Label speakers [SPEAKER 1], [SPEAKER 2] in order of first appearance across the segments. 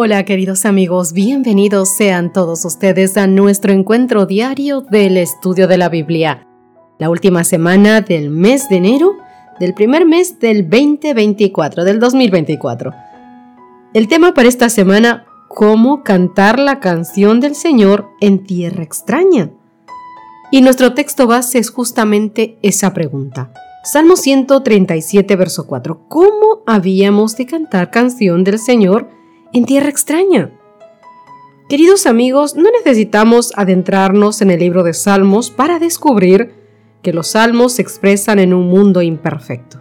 [SPEAKER 1] Hola queridos amigos, bienvenidos sean todos ustedes a nuestro encuentro diario del estudio de la Biblia. La última semana del mes de enero, del primer mes del 2024, del 2024. El tema para esta semana, cómo cantar la canción del Señor en tierra extraña. Y nuestro texto base es justamente esa pregunta. Salmo 137, verso 4. ¿Cómo habíamos de cantar canción del Señor en tierra extraña. Queridos amigos, no necesitamos adentrarnos en el libro de Salmos para descubrir que los salmos se expresan en un mundo imperfecto,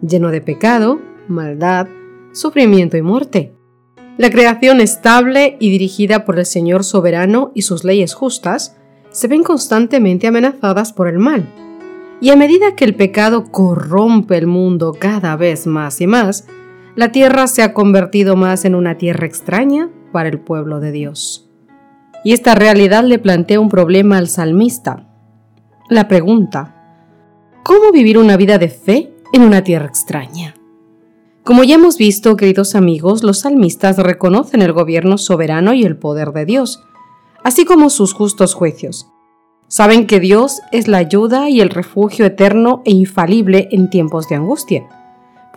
[SPEAKER 1] lleno de pecado, maldad, sufrimiento y muerte. La creación estable y dirigida por el Señor soberano y sus leyes justas se ven constantemente amenazadas por el mal. Y a medida que el pecado corrompe el mundo cada vez más y más, la tierra se ha convertido más en una tierra extraña para el pueblo de Dios. Y esta realidad le plantea un problema al salmista. La pregunta, ¿cómo vivir una vida de fe en una tierra extraña? Como ya hemos visto, queridos amigos, los salmistas reconocen el gobierno soberano y el poder de Dios, así como sus justos juicios. Saben que Dios es la ayuda y el refugio eterno e infalible en tiempos de angustia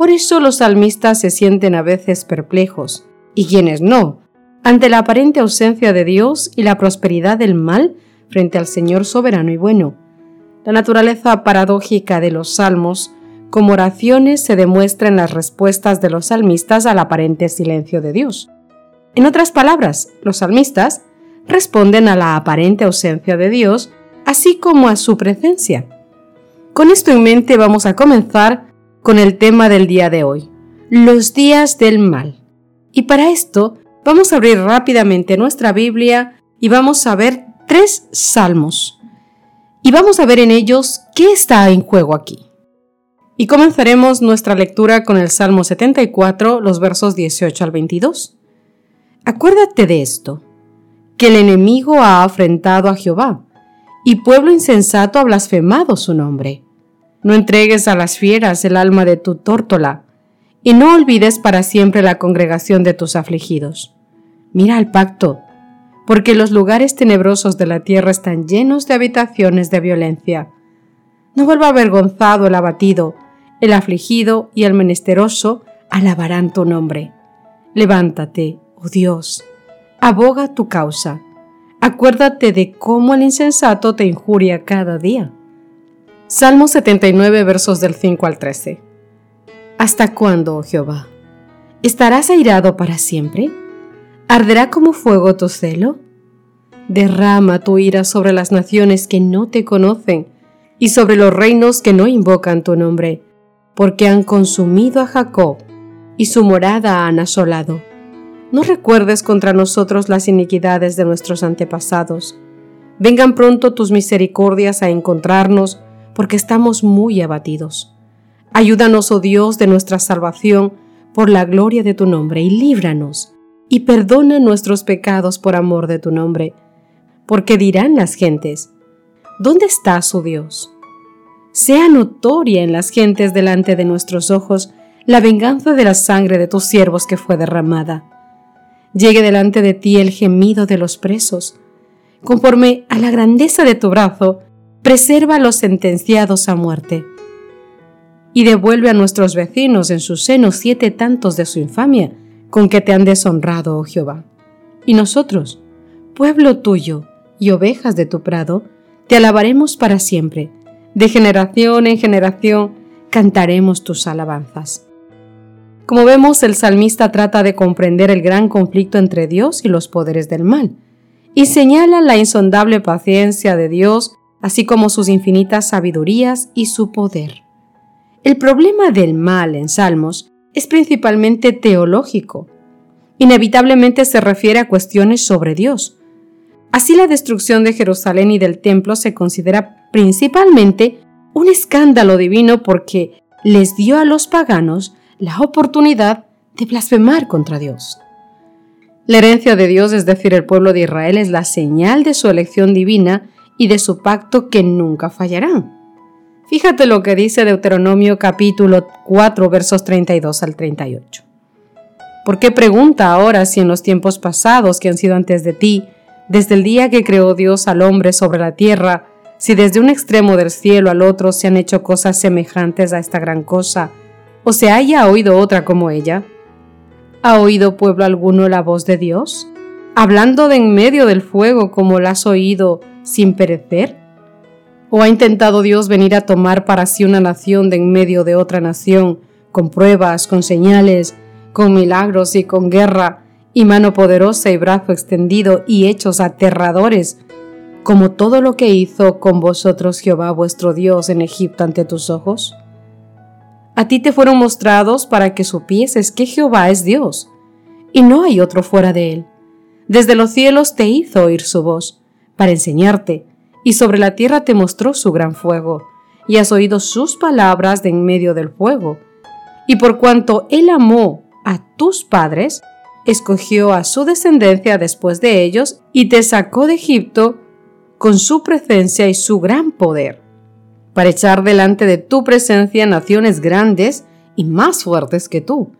[SPEAKER 1] por eso los salmistas se sienten a veces perplejos, y quienes no, ante la aparente ausencia de Dios y la prosperidad del mal frente al Señor soberano y bueno. La naturaleza paradójica de los salmos como oraciones se demuestra en las respuestas de los salmistas al aparente silencio de Dios. En otras palabras, los salmistas responden a la aparente ausencia de Dios, así como a su presencia. Con esto en mente vamos a comenzar con el tema del día de hoy, los días del mal. Y para esto vamos a abrir rápidamente nuestra Biblia y vamos a ver tres salmos. Y vamos a ver en ellos qué está en juego aquí. Y comenzaremos nuestra lectura con el Salmo 74, los versos 18 al 22. Acuérdate de esto, que el enemigo ha afrentado a Jehová, y pueblo insensato ha blasfemado su nombre. No entregues a las fieras el alma de tu tórtola, y no olvides para siempre la congregación de tus afligidos. Mira al pacto, porque los lugares tenebrosos de la tierra están llenos de habitaciones de violencia. No vuelva avergonzado el abatido, el afligido y el menesteroso alabarán tu nombre. Levántate, oh Dios, aboga tu causa. Acuérdate de cómo el insensato te injuria cada día. Salmo 79 versos del 5 al 13. ¿Hasta cuándo, oh Jehová? ¿Estarás airado para siempre? ¿Arderá como fuego tu celo? Derrama tu ira sobre las naciones que no te conocen y sobre los reinos que no invocan tu nombre, porque han consumido a Jacob y su morada han asolado. No recuerdes contra nosotros las iniquidades de nuestros antepasados. Vengan pronto tus misericordias a encontrarnos, porque estamos muy abatidos. Ayúdanos, oh Dios, de nuestra salvación, por la gloria de tu nombre, y líbranos, y perdona nuestros pecados por amor de tu nombre, porque dirán las gentes, ¿dónde está su Dios? Sea notoria en las gentes delante de nuestros ojos la venganza de la sangre de tus siervos que fue derramada. Llegue delante de ti el gemido de los presos. Conforme a la grandeza de tu brazo, preserva a los sentenciados a muerte. Y devuelve a nuestros vecinos en su seno siete tantos de su infamia, con que te han deshonrado, oh Jehová. Y nosotros, pueblo tuyo y ovejas de tu prado, te alabaremos para siempre. De generación en generación cantaremos tus alabanzas. Como vemos, el salmista trata de comprender el gran conflicto entre Dios y los poderes del mal, y señala la insondable paciencia de Dios así como sus infinitas sabidurías y su poder. El problema del mal en Salmos es principalmente teológico. Inevitablemente se refiere a cuestiones sobre Dios. Así la destrucción de Jerusalén y del templo se considera principalmente un escándalo divino porque les dio a los paganos la oportunidad de blasfemar contra Dios. La herencia de Dios, es decir, el pueblo de Israel, es la señal de su elección divina y de su pacto que nunca fallarán. Fíjate lo que dice Deuteronomio capítulo 4 versos 32 al 38. ¿Por qué pregunta ahora si en los tiempos pasados que han sido antes de ti, desde el día que creó Dios al hombre sobre la tierra, si desde un extremo del cielo al otro se han hecho cosas semejantes a esta gran cosa, o se haya oído otra como ella? ¿Ha oído pueblo alguno la voz de Dios? ¿Hablando de en medio del fuego como la has oído sin perecer? ¿O ha intentado Dios venir a tomar para sí una nación de en medio de otra nación, con pruebas, con señales, con milagros y con guerra, y mano poderosa y brazo extendido y hechos aterradores, como todo lo que hizo con vosotros Jehová vuestro Dios en Egipto ante tus ojos? A ti te fueron mostrados para que supieses que Jehová es Dios, y no hay otro fuera de él. Desde los cielos te hizo oír su voz, para enseñarte, y sobre la tierra te mostró su gran fuego, y has oído sus palabras de en medio del fuego. Y por cuanto él amó a tus padres, escogió a su descendencia después de ellos, y te sacó de Egipto con su presencia y su gran poder, para echar delante de tu presencia naciones grandes y más fuertes que tú,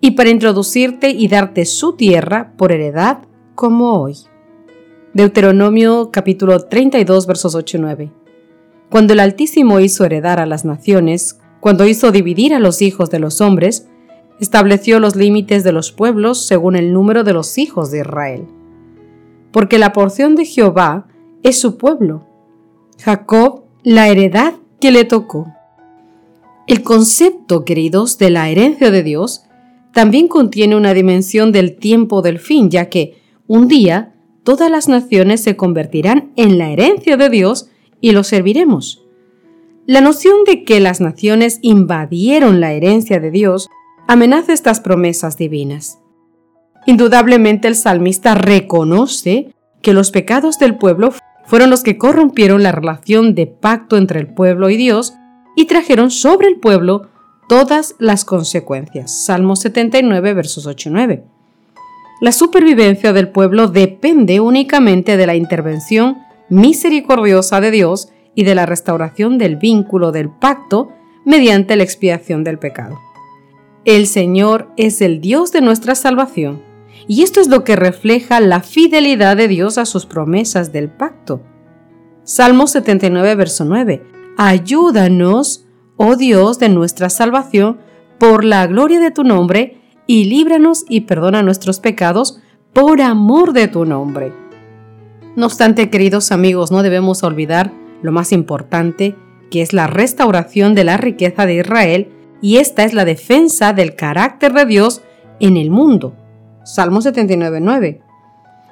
[SPEAKER 1] y para introducirte y darte su tierra por heredad como hoy. Deuteronomio capítulo 32 versos 8 y 9. Cuando el Altísimo hizo heredar a las naciones, cuando hizo dividir a los hijos de los hombres, estableció los límites de los pueblos según el número de los hijos de Israel. Porque la porción de Jehová es su pueblo. Jacob, la heredad que le tocó. El concepto, queridos, de la herencia de Dios también contiene una dimensión del tiempo del fin, ya que un día todas las naciones se convertirán en la herencia de Dios y lo serviremos. La noción de que las naciones invadieron la herencia de Dios amenaza estas promesas divinas. Indudablemente el salmista reconoce que los pecados del pueblo fueron los que corrompieron la relación de pacto entre el pueblo y Dios y trajeron sobre el pueblo todas las consecuencias. Salmo 79, versos 8 y 9. La supervivencia del pueblo depende únicamente de la intervención misericordiosa de Dios y de la restauración del vínculo del pacto mediante la expiación del pecado. El Señor es el Dios de nuestra salvación y esto es lo que refleja la fidelidad de Dios a sus promesas del pacto. Salmo 79, verso 9. Ayúdanos, oh Dios de nuestra salvación, por la gloria de tu nombre, y líbranos y perdona nuestros pecados por amor de tu nombre. No obstante, queridos amigos, no debemos olvidar lo más importante, que es la restauración de la riqueza de Israel, y esta es la defensa del carácter de Dios en el mundo. Salmo 79.9.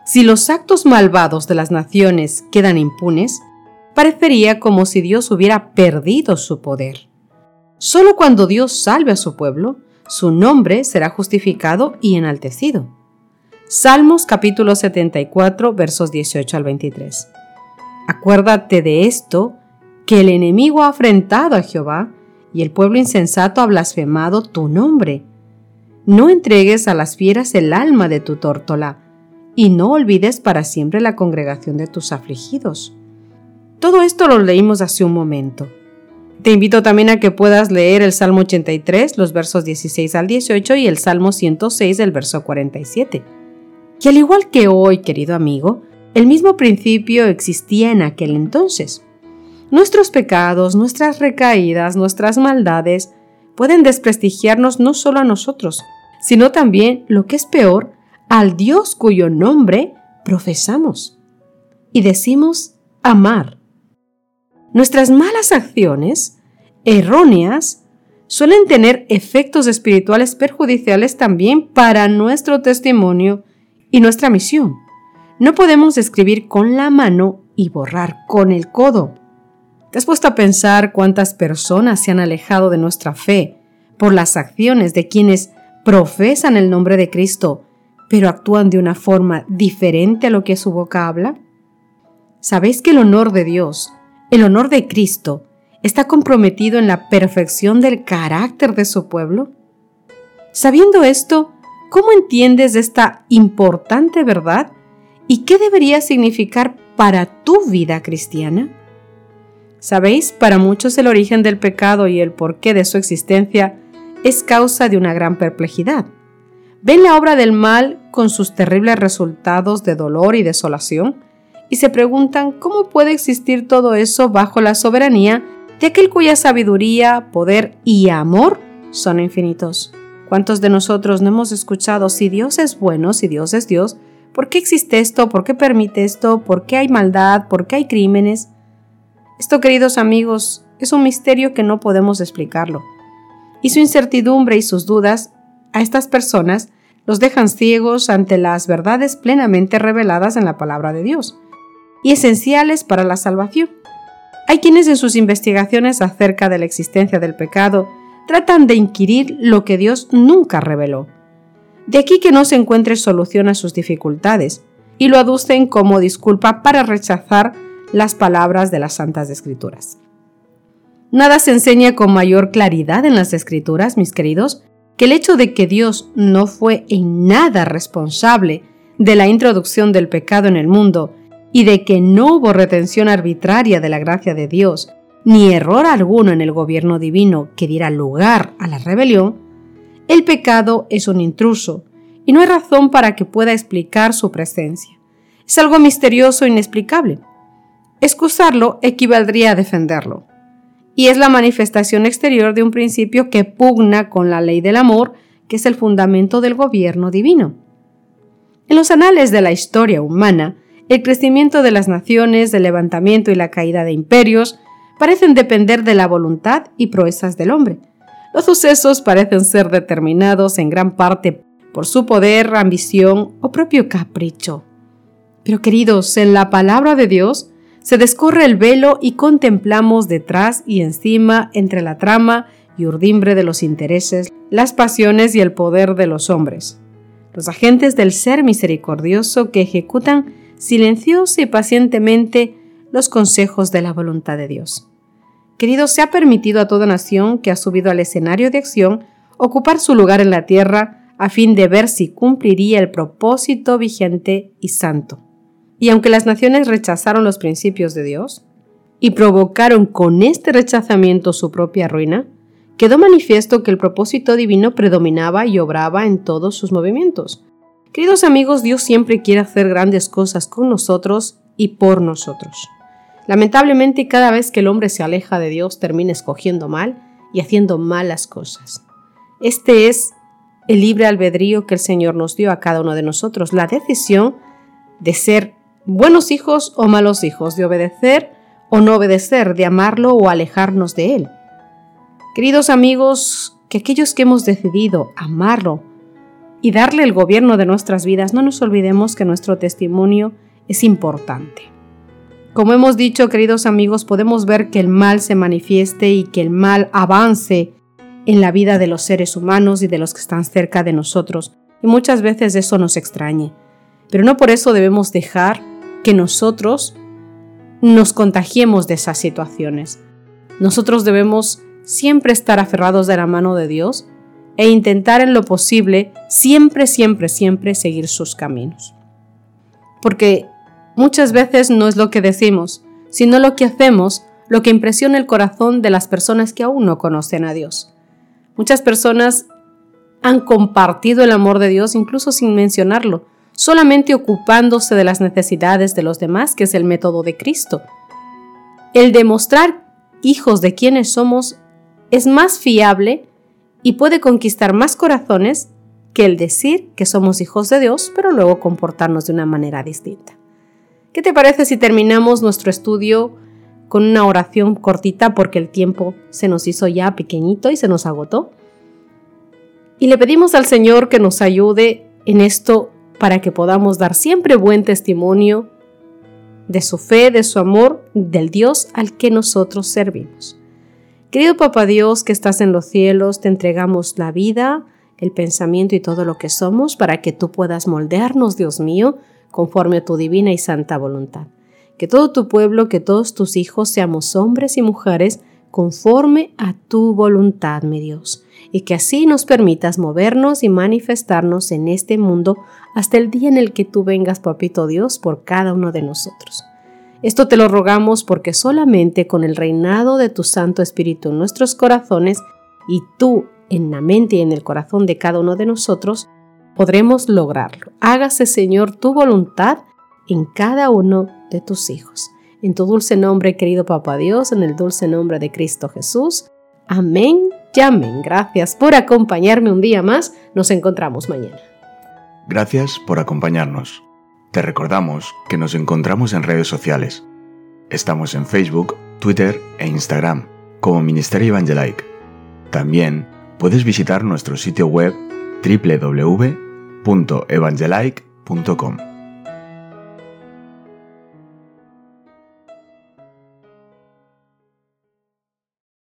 [SPEAKER 1] Si los actos malvados de las naciones quedan impunes, parecería como si Dios hubiera perdido su poder. Solo cuando Dios salve a su pueblo, su nombre será justificado y enaltecido. Salmos capítulo 74 versos 18 al 23. Acuérdate de esto, que el enemigo ha afrentado a Jehová y el pueblo insensato ha blasfemado tu nombre no entregues a las fieras el alma de tu tórtola, y no olvides para siempre la congregación de tus afligidos. Todo esto lo leímos hace un momento. Te invito también a que puedas leer el Salmo 83, los versos 16 al 18 y el Salmo 106, el verso 47. Y al igual que hoy, querido amigo, el mismo principio existía en aquel entonces. Nuestros pecados, nuestras recaídas, nuestras maldades pueden desprestigiarnos no solo a nosotros, sino también, lo que es peor, al Dios cuyo nombre profesamos y decimos amar. Nuestras malas acciones, erróneas, suelen tener efectos espirituales perjudiciales también para nuestro testimonio y nuestra misión. No podemos escribir con la mano y borrar con el codo. ¿Te has puesto a pensar cuántas personas se han alejado de nuestra fe por las acciones de quienes profesan el nombre de Cristo, pero actúan de una forma diferente a lo que su boca habla? ¿Sabéis que el honor de Dios, el honor de Cristo, está comprometido en la perfección del carácter de su pueblo? Sabiendo esto, ¿cómo entiendes esta importante verdad y qué debería significar para tu vida cristiana? Sabéis, para muchos el origen del pecado y el porqué de su existencia es causa de una gran perplejidad. Ven la obra del mal con sus terribles resultados de dolor y desolación y se preguntan cómo puede existir todo eso bajo la soberanía de aquel cuya sabiduría, poder y amor son infinitos. ¿Cuántos de nosotros no hemos escuchado si Dios es bueno, si Dios es Dios? ¿Por qué existe esto? ¿Por qué permite esto? ¿Por qué hay maldad? ¿Por qué hay crímenes? Esto, queridos amigos, es un misterio que no podemos explicarlo. Y su incertidumbre y sus dudas a estas personas los dejan ciegos ante las verdades plenamente reveladas en la palabra de Dios y esenciales para la salvación. Hay quienes en sus investigaciones acerca de la existencia del pecado tratan de inquirir lo que Dios nunca reveló. De aquí que no se encuentre solución a sus dificultades, y lo aducen como disculpa para rechazar las palabras de las Santas Escrituras. Nada se enseña con mayor claridad en las Escrituras, mis queridos, que el hecho de que Dios no fue en nada responsable de la introducción del pecado en el mundo y de que no hubo retención arbitraria de la gracia de Dios, ni error alguno en el gobierno divino que diera lugar a la rebelión, el pecado es un intruso y no hay razón para que pueda explicar su presencia. Es algo misterioso e inexplicable. Excusarlo equivaldría a defenderlo. Y es la manifestación exterior de un principio que pugna con la ley del amor, que es el fundamento del gobierno divino. En los anales de la historia humana, el crecimiento de las naciones, el levantamiento y la caída de imperios parecen depender de la voluntad y proezas del hombre. Los sucesos parecen ser determinados en gran parte por su poder, ambición o propio capricho. Pero queridos, en la palabra de Dios, se descorre el velo y contemplamos detrás y encima entre la trama y urdimbre de los intereses, las pasiones y el poder de los hombres, los agentes del ser misericordioso que ejecutan silencioso y pacientemente los consejos de la voluntad de Dios. Querido, se ha permitido a toda nación que ha subido al escenario de acción ocupar su lugar en la tierra a fin de ver si cumpliría el propósito vigente y santo. Y aunque las naciones rechazaron los principios de Dios y provocaron con este rechazamiento su propia ruina, quedó manifiesto que el propósito divino predominaba y obraba en todos sus movimientos. Queridos amigos, Dios siempre quiere hacer grandes cosas con nosotros y por nosotros. Lamentablemente, cada vez que el hombre se aleja de Dios, termina escogiendo mal y haciendo malas cosas. Este es el libre albedrío que el Señor nos dio a cada uno de nosotros, la decisión de ser buenos hijos o malos hijos, de obedecer o no obedecer, de amarlo o alejarnos de él. Queridos amigos, que aquellos que hemos decidido amarlo y darle el gobierno de nuestras vidas, no nos olvidemos que nuestro testimonio es importante. Como hemos dicho, queridos amigos, podemos ver que el mal se manifieste y que el mal avance en la vida de los seres humanos y de los que están cerca de nosotros, y muchas veces eso nos extrañe. Pero no por eso debemos dejar que nosotros nos contagiemos de esas situaciones. Nosotros debemos siempre estar aferrados de la mano de Dios e intentar en lo posible siempre, siempre, siempre seguir sus caminos. Porque muchas veces no es lo que decimos, sino lo que hacemos lo que impresiona el corazón de las personas que aún no conocen a Dios. Muchas personas han compartido el amor de Dios incluso sin mencionarlo, solamente ocupándose de las necesidades de los demás, que es el método de Cristo. El demostrar hijos de quienes somos es más fiable y puede conquistar más corazones que el decir que somos hijos de Dios, pero luego comportarnos de una manera distinta. ¿Qué te parece si terminamos nuestro estudio con una oración cortita porque el tiempo se nos hizo ya pequeñito y se nos agotó? Y le pedimos al Señor que nos ayude en esto para que podamos dar siempre buen testimonio de su fe, de su amor, del Dios al que nosotros servimos. Querido Papá Dios que estás en los cielos, te entregamos la vida, el pensamiento y todo lo que somos para que tú puedas moldearnos, Dios mío, conforme a tu divina y santa voluntad. que todo tu pueblo, que todos tus hijos seamos hombres y mujeres conforme a tu voluntad, mi Dios, y que así nos permitas movernos y manifestarnos en este mundo hasta el día en el que tú vengas, papito Dios, por cada uno de nosotros. Esto te lo rogamos porque solamente con el reinado de tu Santo Espíritu en nuestros corazones y tú en la mente y en el corazón de cada uno de nosotros, podremos lograrlo. Hágase, Señor, tu voluntad en cada uno de tus hijos. En tu dulce nombre, querido Papá Dios, en el dulce nombre de Cristo Jesús. Amén y amén. Gracias por acompañarme un día más. Nos encontramos mañana.
[SPEAKER 2] Gracias por acompañarnos. Te recordamos que nos encontramos en redes sociales. Estamos en Facebook, Twitter e Instagram como Ministerio Evangelike. También puedes visitar nuestro sitio web www.evangelike.com.